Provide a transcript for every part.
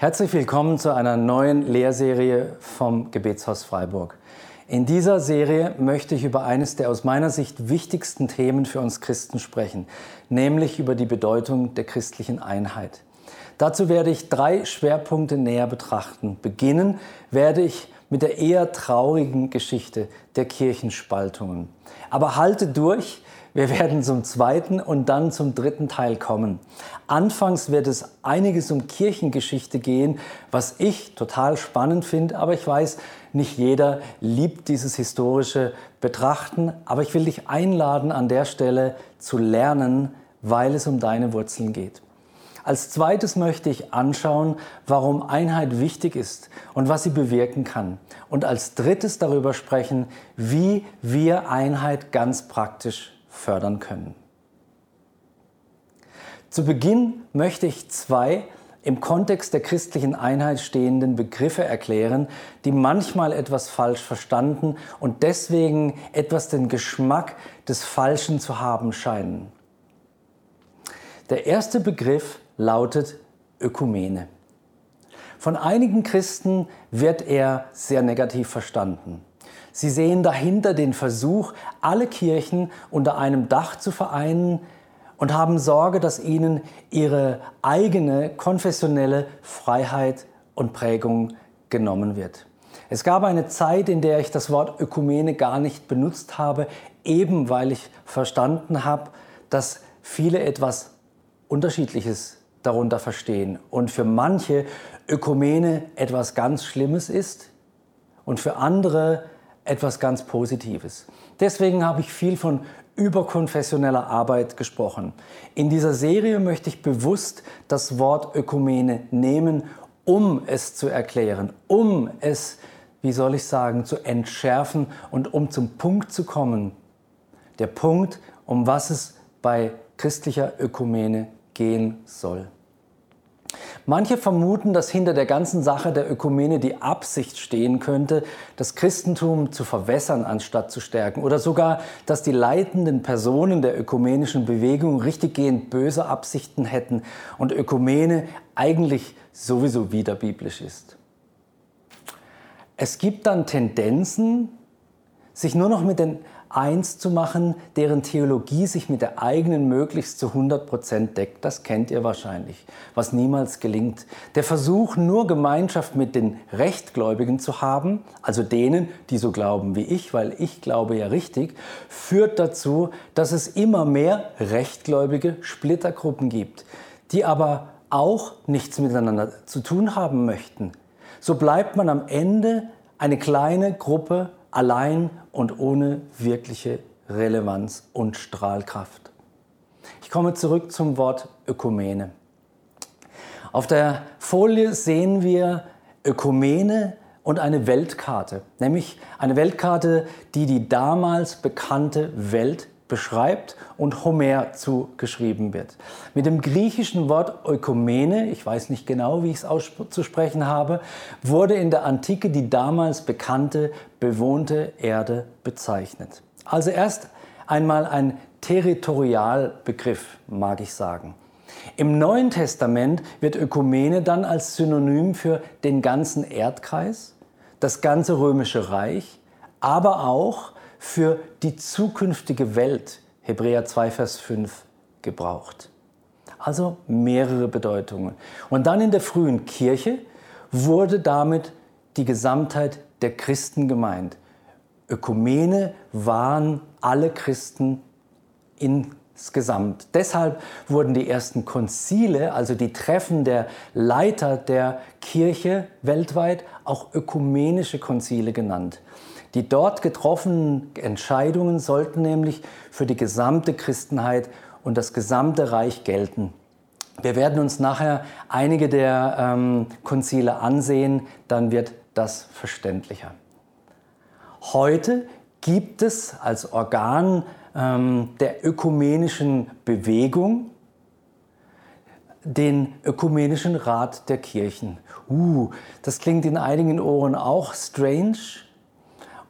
Herzlich willkommen zu einer neuen Lehrserie vom Gebetshaus Freiburg. In dieser Serie möchte ich über eines der aus meiner Sicht wichtigsten Themen für uns Christen sprechen, nämlich über die Bedeutung der christlichen Einheit. Dazu werde ich drei Schwerpunkte näher betrachten. Beginnen werde ich mit der eher traurigen Geschichte der Kirchenspaltungen. Aber halte durch, wir werden zum zweiten und dann zum dritten Teil kommen. Anfangs wird es einiges um Kirchengeschichte gehen, was ich total spannend finde, aber ich weiß, nicht jeder liebt dieses historische Betrachten, aber ich will dich einladen, an der Stelle zu lernen, weil es um deine Wurzeln geht. Als zweites möchte ich anschauen, warum Einheit wichtig ist und was sie bewirken kann. Und als drittes darüber sprechen, wie wir Einheit ganz praktisch fördern können. Zu Beginn möchte ich zwei im Kontext der christlichen Einheit stehenden Begriffe erklären, die manchmal etwas falsch verstanden und deswegen etwas den Geschmack des Falschen zu haben scheinen. Der erste Begriff lautet Ökumene. Von einigen Christen wird er sehr negativ verstanden. Sie sehen dahinter den Versuch, alle Kirchen unter einem Dach zu vereinen und haben Sorge, dass ihnen ihre eigene konfessionelle Freiheit und Prägung genommen wird. Es gab eine Zeit, in der ich das Wort Ökumene gar nicht benutzt habe, eben weil ich verstanden habe, dass viele etwas Unterschiedliches darunter verstehen und für manche Ökumene etwas ganz Schlimmes ist und für andere etwas ganz Positives. Deswegen habe ich viel von überkonfessioneller Arbeit gesprochen. In dieser Serie möchte ich bewusst das Wort Ökumene nehmen, um es zu erklären, um es, wie soll ich sagen, zu entschärfen und um zum Punkt zu kommen. Der Punkt, um was es bei christlicher Ökumene gehen soll. Manche vermuten, dass hinter der ganzen Sache der Ökumene die Absicht stehen könnte, das Christentum zu verwässern anstatt zu stärken oder sogar, dass die leitenden Personen der ökumenischen Bewegung richtiggehend böse Absichten hätten und Ökumene eigentlich sowieso wieder biblisch ist. Es gibt dann Tendenzen, sich nur noch mit den eins zu machen, deren Theologie sich mit der eigenen möglichst zu 100 Prozent deckt. Das kennt ihr wahrscheinlich, was niemals gelingt. Der Versuch, nur Gemeinschaft mit den Rechtgläubigen zu haben, also denen, die so glauben wie ich, weil ich glaube ja richtig, führt dazu, dass es immer mehr rechtgläubige Splittergruppen gibt, die aber auch nichts miteinander zu tun haben möchten. So bleibt man am Ende eine kleine Gruppe allein und ohne wirkliche Relevanz und Strahlkraft. Ich komme zurück zum Wort Ökumene. Auf der Folie sehen wir Ökumene und eine Weltkarte, nämlich eine Weltkarte, die die damals bekannte Welt beschreibt und Homer zugeschrieben wird. Mit dem griechischen Wort Ökumene, ich weiß nicht genau, wie ich es auszusprechen habe, wurde in der Antike die damals bekannte bewohnte Erde bezeichnet. Also erst einmal ein Territorialbegriff, mag ich sagen. Im Neuen Testament wird Ökumene dann als Synonym für den ganzen Erdkreis, das ganze römische Reich, aber auch für die zukünftige Welt, Hebräer 2, Vers 5, gebraucht. Also mehrere Bedeutungen. Und dann in der frühen Kirche wurde damit die Gesamtheit der Christen gemeint. Ökumene waren alle Christen insgesamt. Deshalb wurden die ersten Konzile, also die Treffen der Leiter der Kirche weltweit, auch ökumenische Konzile genannt. Die dort getroffenen Entscheidungen sollten nämlich für die gesamte Christenheit und das gesamte Reich gelten. Wir werden uns nachher einige der ähm, Konzile ansehen, dann wird das verständlicher. Heute gibt es als Organ ähm, der ökumenischen Bewegung den Ökumenischen Rat der Kirchen. Uh, das klingt in einigen Ohren auch strange.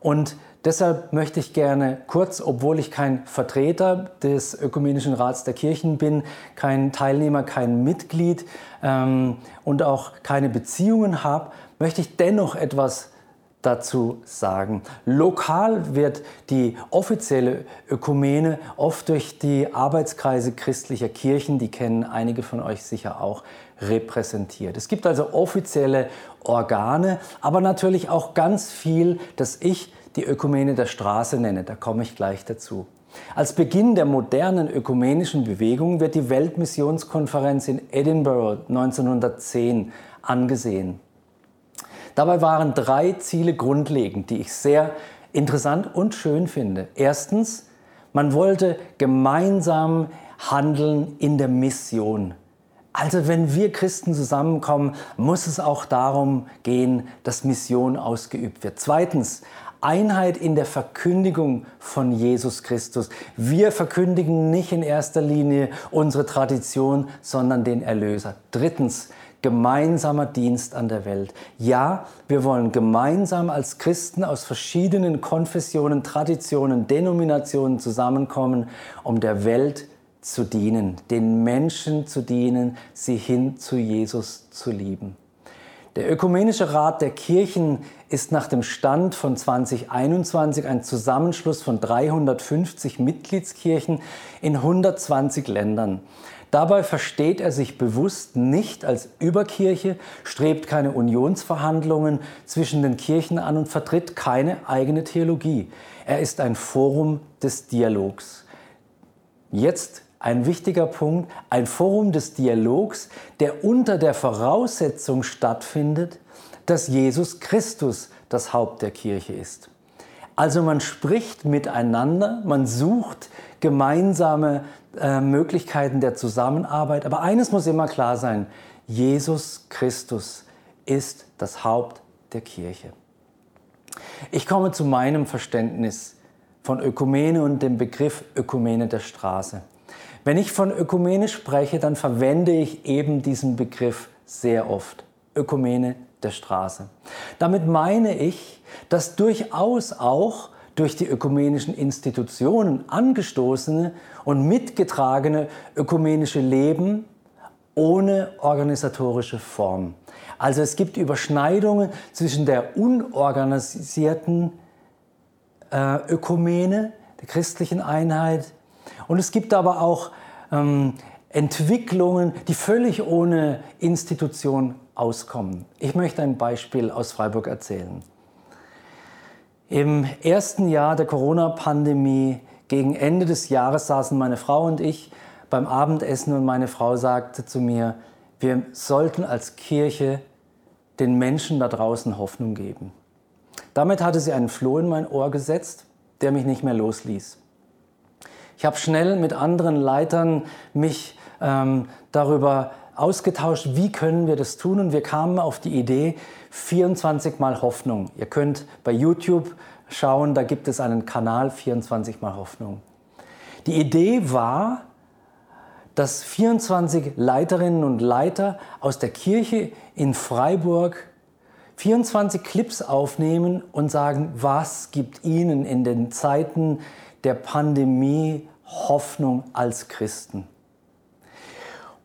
Und Deshalb möchte ich gerne kurz, obwohl ich kein Vertreter des Ökumenischen Rats der Kirchen bin, kein Teilnehmer, kein Mitglied ähm, und auch keine Beziehungen habe, möchte ich dennoch etwas dazu sagen. Lokal wird die offizielle Ökumene oft durch die Arbeitskreise christlicher Kirchen, die kennen einige von euch sicher auch, repräsentiert. Es gibt also offizielle Organe, aber natürlich auch ganz viel, das ich die Ökumene der Straße nenne. Da komme ich gleich dazu. Als Beginn der modernen ökumenischen Bewegung wird die Weltmissionskonferenz in Edinburgh 1910 angesehen. Dabei waren drei Ziele grundlegend, die ich sehr interessant und schön finde. Erstens, man wollte gemeinsam handeln in der Mission. Also wenn wir Christen zusammenkommen, muss es auch darum gehen, dass Mission ausgeübt wird. Zweitens, Einheit in der Verkündigung von Jesus Christus. Wir verkündigen nicht in erster Linie unsere Tradition, sondern den Erlöser. Drittens, gemeinsamer Dienst an der Welt. Ja, wir wollen gemeinsam als Christen aus verschiedenen Konfessionen, Traditionen, Denominationen zusammenkommen, um der Welt zu dienen, den Menschen zu dienen, sie hin zu Jesus zu lieben. Der Ökumenische Rat der Kirchen ist nach dem Stand von 2021 ein Zusammenschluss von 350 Mitgliedskirchen in 120 Ländern. Dabei versteht er sich bewusst nicht als Überkirche, strebt keine Unionsverhandlungen zwischen den Kirchen an und vertritt keine eigene Theologie. Er ist ein Forum des Dialogs. Jetzt ein wichtiger Punkt, ein Forum des Dialogs, der unter der Voraussetzung stattfindet, dass Jesus Christus das Haupt der Kirche ist. Also man spricht miteinander, man sucht gemeinsame äh, Möglichkeiten der Zusammenarbeit. Aber eines muss immer klar sein, Jesus Christus ist das Haupt der Kirche. Ich komme zu meinem Verständnis von Ökumene und dem Begriff Ökumene der Straße. Wenn ich von Ökumene spreche, dann verwende ich eben diesen Begriff sehr oft. Ökumene der Straße. Damit meine ich, dass durchaus auch durch die ökumenischen Institutionen angestoßene und mitgetragene ökumenische Leben ohne organisatorische Form. Also es gibt Überschneidungen zwischen der unorganisierten äh, Ökumene, der christlichen Einheit, und es gibt aber auch ähm, Entwicklungen, die völlig ohne Institution auskommen. Ich möchte ein Beispiel aus Freiburg erzählen. Im ersten Jahr der Corona-Pandemie, gegen Ende des Jahres, saßen meine Frau und ich beim Abendessen und meine Frau sagte zu mir, wir sollten als Kirche den Menschen da draußen Hoffnung geben. Damit hatte sie einen Floh in mein Ohr gesetzt, der mich nicht mehr losließ. Ich habe schnell mit anderen Leitern mich ähm, darüber ausgetauscht, wie können wir das tun und wir kamen auf die Idee, 24 mal Hoffnung. Ihr könnt bei YouTube schauen, da gibt es einen Kanal 24 mal Hoffnung. Die Idee war, dass 24 Leiterinnen und Leiter aus der Kirche in Freiburg 24 Clips aufnehmen und sagen, was gibt ihnen in den Zeiten der Pandemie Hoffnung als Christen.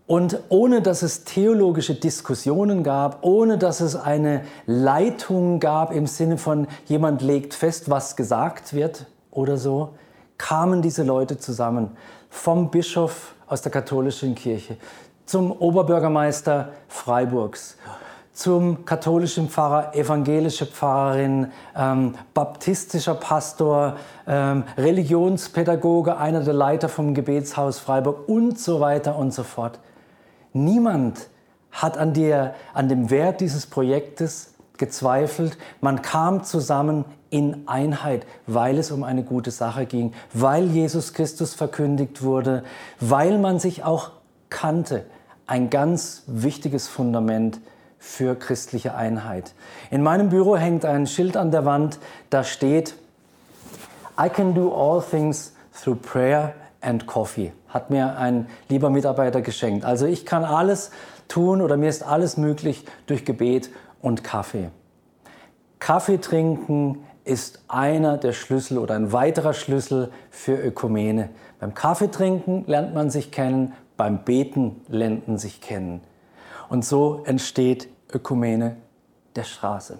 Und ohne dass es theologische Diskussionen gab, ohne dass es eine Leitung gab im Sinne von jemand legt fest, was gesagt wird oder so, kamen diese Leute zusammen. Vom Bischof aus der katholischen Kirche zum Oberbürgermeister Freiburgs, zum katholischen Pfarrer, evangelische Pfarrerin, ähm, baptistischer Pastor, ähm, Religionspädagoge, einer der Leiter vom Gebetshaus Freiburg und so weiter und so fort. Niemand hat an, der, an dem Wert dieses Projektes gezweifelt. Man kam zusammen in Einheit, weil es um eine gute Sache ging, weil Jesus Christus verkündigt wurde, weil man sich auch kannte. Ein ganz wichtiges Fundament für christliche Einheit. In meinem Büro hängt ein Schild an der Wand, da steht, I can do all things through prayer and Coffee. Hat mir ein lieber Mitarbeiter geschenkt. Also ich kann alles tun oder mir ist alles möglich durch Gebet und Kaffee. Kaffee trinken, ist einer der Schlüssel oder ein weiterer Schlüssel für Ökumene. Beim Kaffeetrinken lernt man sich kennen, beim Beten lernt man sich kennen. Und so entsteht Ökumene der Straße.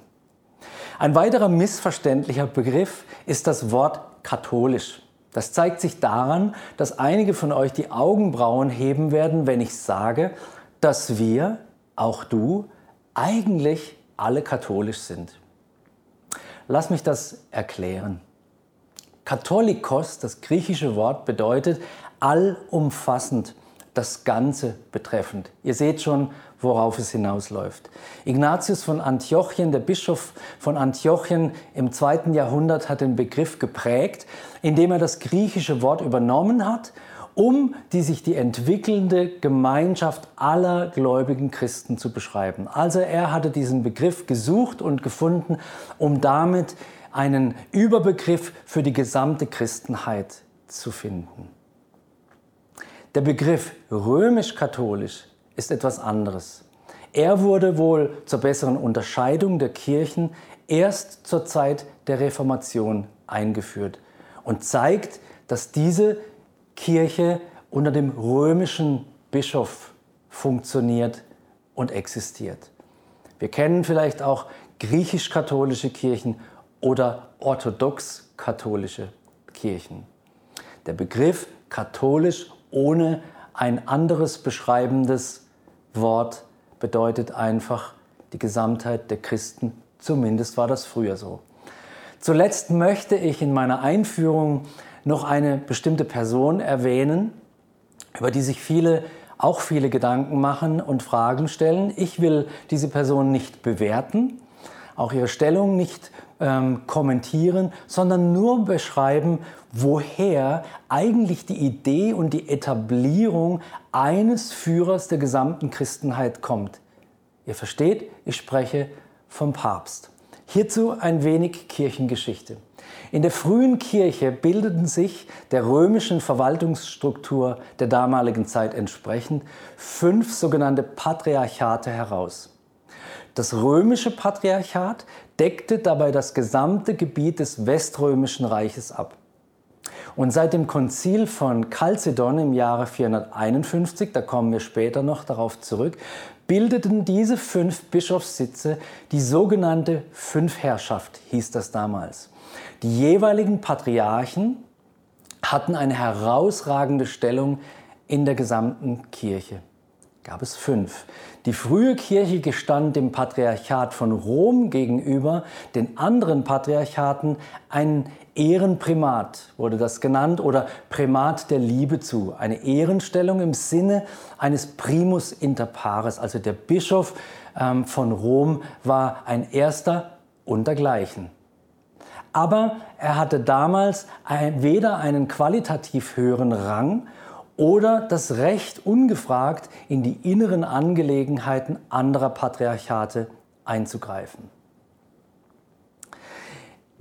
Ein weiterer missverständlicher Begriff ist das Wort katholisch. Das zeigt sich daran, dass einige von euch die Augenbrauen heben werden, wenn ich sage, dass wir, auch du, eigentlich alle katholisch sind. Lass mich das erklären. Katholikos, das griechische Wort, bedeutet allumfassend, das Ganze betreffend. Ihr seht schon, worauf es hinausläuft. Ignatius von Antiochien, der Bischof von Antiochien im zweiten Jahrhundert, hat den Begriff geprägt, indem er das griechische Wort übernommen hat, um die sich die entwickelnde Gemeinschaft aller gläubigen Christen zu beschreiben. Also er hatte diesen Begriff gesucht und gefunden, um damit einen Überbegriff für die gesamte Christenheit zu finden. Der Begriff römisch-katholisch ist etwas anderes. Er wurde wohl zur besseren Unterscheidung der Kirchen erst zur Zeit der Reformation eingeführt und zeigt, dass diese Kirche unter dem römischen Bischof funktioniert und existiert. Wir kennen vielleicht auch griechisch-katholische Kirchen oder orthodox-katholische Kirchen. Der Begriff katholisch ohne ein anderes beschreibendes Wort bedeutet einfach die Gesamtheit der Christen. Zumindest war das früher so. Zuletzt möchte ich in meiner Einführung noch eine bestimmte Person erwähnen, über die sich viele auch viele Gedanken machen und Fragen stellen. Ich will diese Person nicht bewerten, auch ihre Stellung nicht ähm, kommentieren, sondern nur beschreiben, woher eigentlich die Idee und die Etablierung eines Führers der gesamten Christenheit kommt. Ihr versteht, ich spreche vom Papst. Hierzu ein wenig Kirchengeschichte. In der frühen Kirche bildeten sich der römischen Verwaltungsstruktur der damaligen Zeit entsprechend fünf sogenannte Patriarchate heraus. Das römische Patriarchat deckte dabei das gesamte Gebiet des Weströmischen Reiches ab. Und seit dem Konzil von Chalcedon im Jahre 451, da kommen wir später noch darauf zurück, bildeten diese fünf Bischofssitze die sogenannte Fünfherrschaft, hieß das damals. Die jeweiligen Patriarchen hatten eine herausragende Stellung in der gesamten Kirche gab es fünf. Die frühe Kirche gestand dem Patriarchat von Rom gegenüber den anderen Patriarchaten ein Ehrenprimat, wurde das genannt, oder Primat der Liebe zu. Eine Ehrenstellung im Sinne eines Primus inter pares. Also der Bischof ähm, von Rom war ein erster untergleichen. Aber er hatte damals ein, weder einen qualitativ höheren Rang oder das Recht, ungefragt in die inneren Angelegenheiten anderer Patriarchate einzugreifen.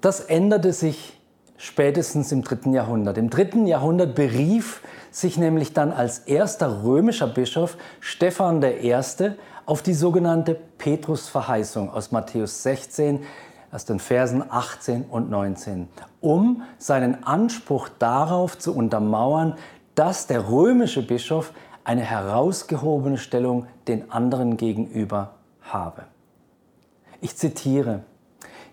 Das änderte sich spätestens im dritten Jahrhundert. Im dritten Jahrhundert berief sich nämlich dann als erster römischer Bischof Stephan I. auf die sogenannte Petrusverheißung aus Matthäus 16, aus den Versen 18 und 19, um seinen Anspruch darauf zu untermauern, dass der römische Bischof eine herausgehobene Stellung den anderen gegenüber habe. Ich zitiere,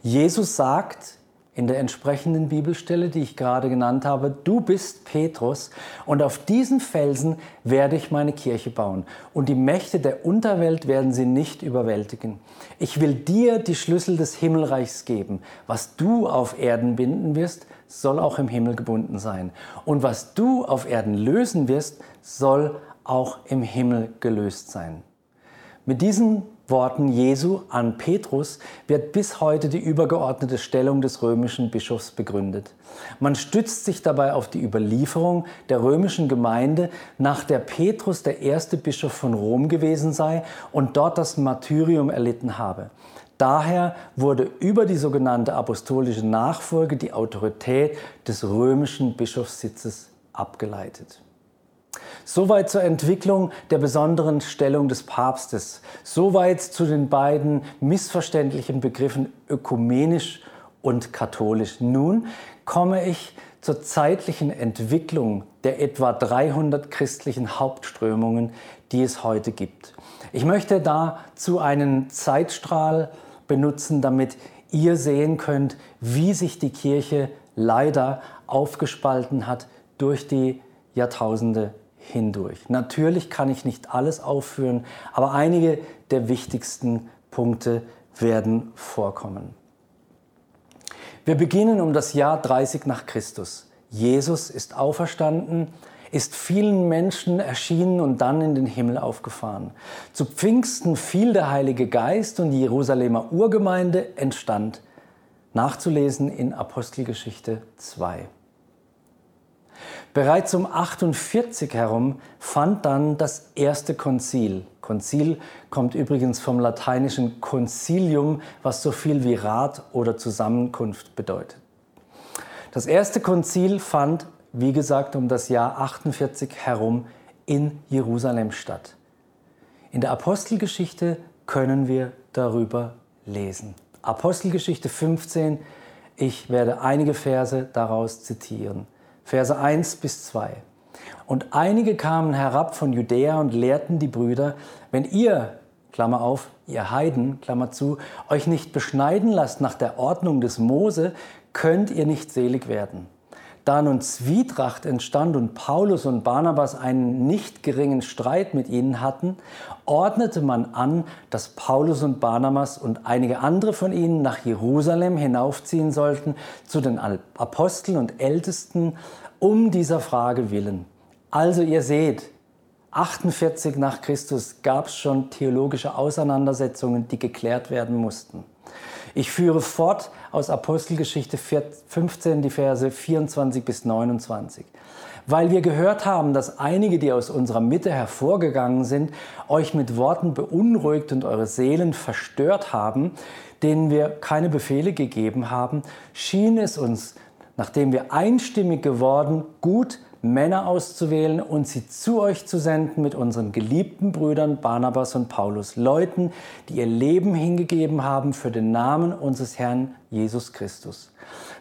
Jesus sagt in der entsprechenden Bibelstelle, die ich gerade genannt habe, du bist Petrus und auf diesen Felsen werde ich meine Kirche bauen und die Mächte der Unterwelt werden sie nicht überwältigen. Ich will dir die Schlüssel des Himmelreichs geben. Was du auf Erden binden wirst, soll auch im Himmel gebunden sein. Und was du auf Erden lösen wirst, soll auch im Himmel gelöst sein. Mit diesen Worten Jesu an Petrus wird bis heute die übergeordnete Stellung des römischen Bischofs begründet. Man stützt sich dabei auf die Überlieferung der römischen Gemeinde, nach der Petrus der erste Bischof von Rom gewesen sei und dort das Martyrium erlitten habe. Daher wurde über die sogenannte apostolische Nachfolge die Autorität des römischen Bischofssitzes abgeleitet. Soweit zur Entwicklung der besonderen Stellung des Papstes. Soweit zu den beiden missverständlichen Begriffen ökumenisch und katholisch. Nun komme ich zur zeitlichen Entwicklung der etwa 300 christlichen Hauptströmungen, die es heute gibt. Ich möchte dazu einen Zeitstrahl benutzen, damit ihr sehen könnt, wie sich die Kirche leider aufgespalten hat durch die Jahrtausende hindurch. Natürlich kann ich nicht alles aufführen, aber einige der wichtigsten Punkte werden vorkommen. Wir beginnen um das Jahr 30 nach Christus. Jesus ist auferstanden, ist vielen Menschen erschienen und dann in den Himmel aufgefahren. Zu Pfingsten fiel der Heilige Geist und die Jerusalemer Urgemeinde entstand. Nachzulesen in Apostelgeschichte 2. Bereits um 48 herum fand dann das erste Konzil. Konzil kommt übrigens vom lateinischen Concilium, was so viel wie Rat oder Zusammenkunft bedeutet. Das erste Konzil fand, wie gesagt, um das Jahr 48 herum in Jerusalem statt. In der Apostelgeschichte können wir darüber lesen. Apostelgeschichte 15, ich werde einige Verse daraus zitieren. Verse 1 bis 2. Und einige kamen herab von Judäa und lehrten die Brüder, wenn ihr, Klammer auf, ihr Heiden, Klammer zu, euch nicht beschneiden lasst nach der Ordnung des Mose, könnt ihr nicht selig werden. Da nun Zwietracht entstand und Paulus und Barnabas einen nicht geringen Streit mit ihnen hatten, ordnete man an, dass Paulus und Barnabas und einige andere von ihnen nach Jerusalem hinaufziehen sollten zu den Aposteln und Ältesten um dieser Frage willen. Also ihr seht, 48 nach Christus gab es schon theologische Auseinandersetzungen, die geklärt werden mussten. Ich führe fort aus Apostelgeschichte 15 die Verse 24 bis 29. Weil wir gehört haben, dass einige, die aus unserer Mitte hervorgegangen sind, euch mit Worten beunruhigt und eure Seelen verstört haben, denen wir keine Befehle gegeben haben, schien es uns, nachdem wir einstimmig geworden, gut Männer auszuwählen und sie zu euch zu senden mit unseren geliebten Brüdern Barnabas und Paulus, Leuten, die ihr Leben hingegeben haben für den Namen unseres Herrn Jesus Christus.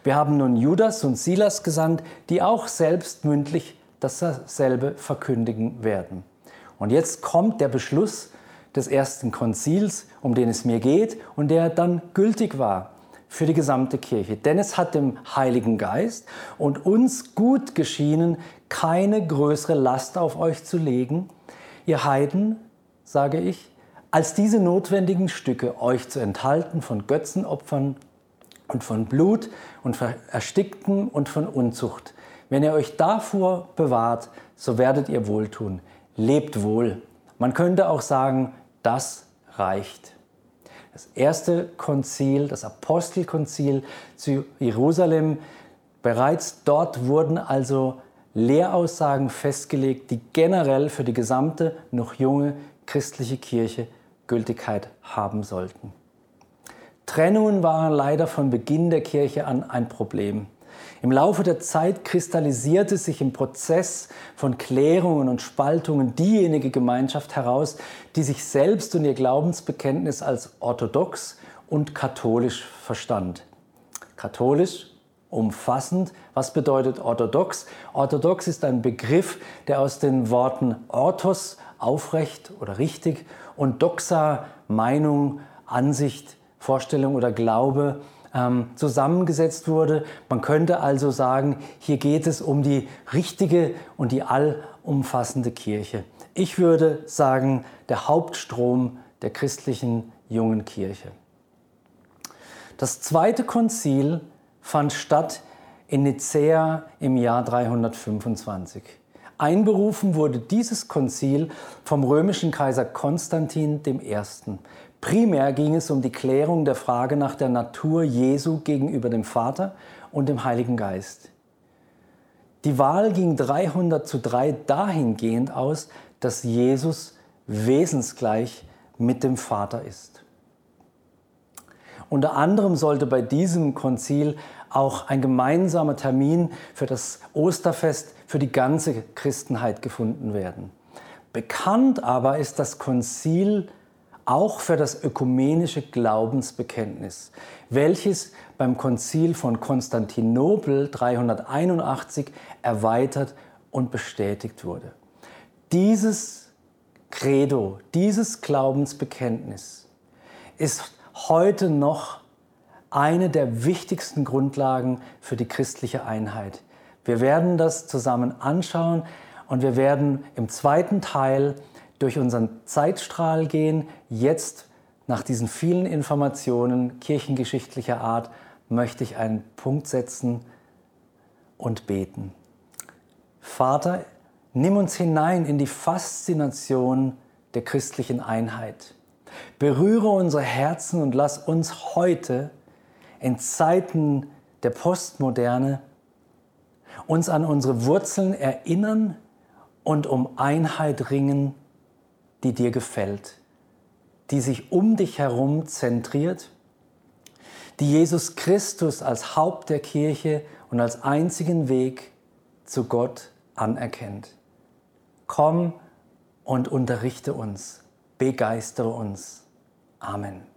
Wir haben nun Judas und Silas gesandt, die auch selbst mündlich dasselbe verkündigen werden. Und jetzt kommt der Beschluss des ersten Konzils, um den es mir geht und der dann gültig war für die gesamte Kirche. Denn es hat dem Heiligen Geist und uns gut geschienen, keine größere Last auf euch zu legen, ihr Heiden, sage ich, als diese notwendigen Stücke euch zu enthalten von Götzenopfern und von Blut und von Erstickten und von Unzucht. Wenn ihr euch davor bewahrt, so werdet ihr wohltun. Lebt wohl. Man könnte auch sagen, das reicht das erste Konzil, das Apostelkonzil zu Jerusalem. Bereits dort wurden also Lehraussagen festgelegt, die generell für die gesamte noch junge christliche Kirche Gültigkeit haben sollten. Trennungen waren leider von Beginn der Kirche an ein Problem. Im Laufe der Zeit kristallisierte sich im Prozess von Klärungen und Spaltungen diejenige Gemeinschaft heraus, die sich selbst und ihr Glaubensbekenntnis als orthodox und katholisch verstand. Katholisch, umfassend. Was bedeutet orthodox? Orthodox ist ein Begriff, der aus den Worten orthos, aufrecht oder richtig, und doxa, Meinung, Ansicht, Vorstellung oder Glaube ähm, zusammengesetzt wurde. Man könnte also sagen, hier geht es um die richtige und die allumfassende Kirche. Ich würde sagen, der Hauptstrom der christlichen jungen Kirche. Das zweite Konzil fand statt in Nicäa im Jahr 325. Einberufen wurde dieses Konzil vom römischen Kaiser Konstantin I. Primär ging es um die Klärung der Frage nach der Natur Jesu gegenüber dem Vater und dem Heiligen Geist. Die Wahl ging 300 zu 3 dahingehend aus, dass Jesus wesensgleich mit dem Vater ist. Unter anderem sollte bei diesem Konzil auch ein gemeinsamer Termin für das Osterfest für die ganze Christenheit gefunden werden. Bekannt aber ist das Konzil auch für das ökumenische Glaubensbekenntnis, welches beim Konzil von Konstantinopel 381 erweitert und bestätigt wurde. Dieses Credo, dieses Glaubensbekenntnis ist heute noch eine der wichtigsten Grundlagen für die christliche Einheit. Wir werden das zusammen anschauen und wir werden im zweiten Teil durch unseren Zeitstrahl gehen. Jetzt, nach diesen vielen Informationen kirchengeschichtlicher Art, möchte ich einen Punkt setzen und beten. Vater, nimm uns hinein in die Faszination der christlichen Einheit. Berühre unsere Herzen und lass uns heute in Zeiten der Postmoderne uns an unsere Wurzeln erinnern und um Einheit ringen die dir gefällt, die sich um dich herum zentriert, die Jesus Christus als Haupt der Kirche und als einzigen Weg zu Gott anerkennt. Komm und unterrichte uns, begeistere uns. Amen.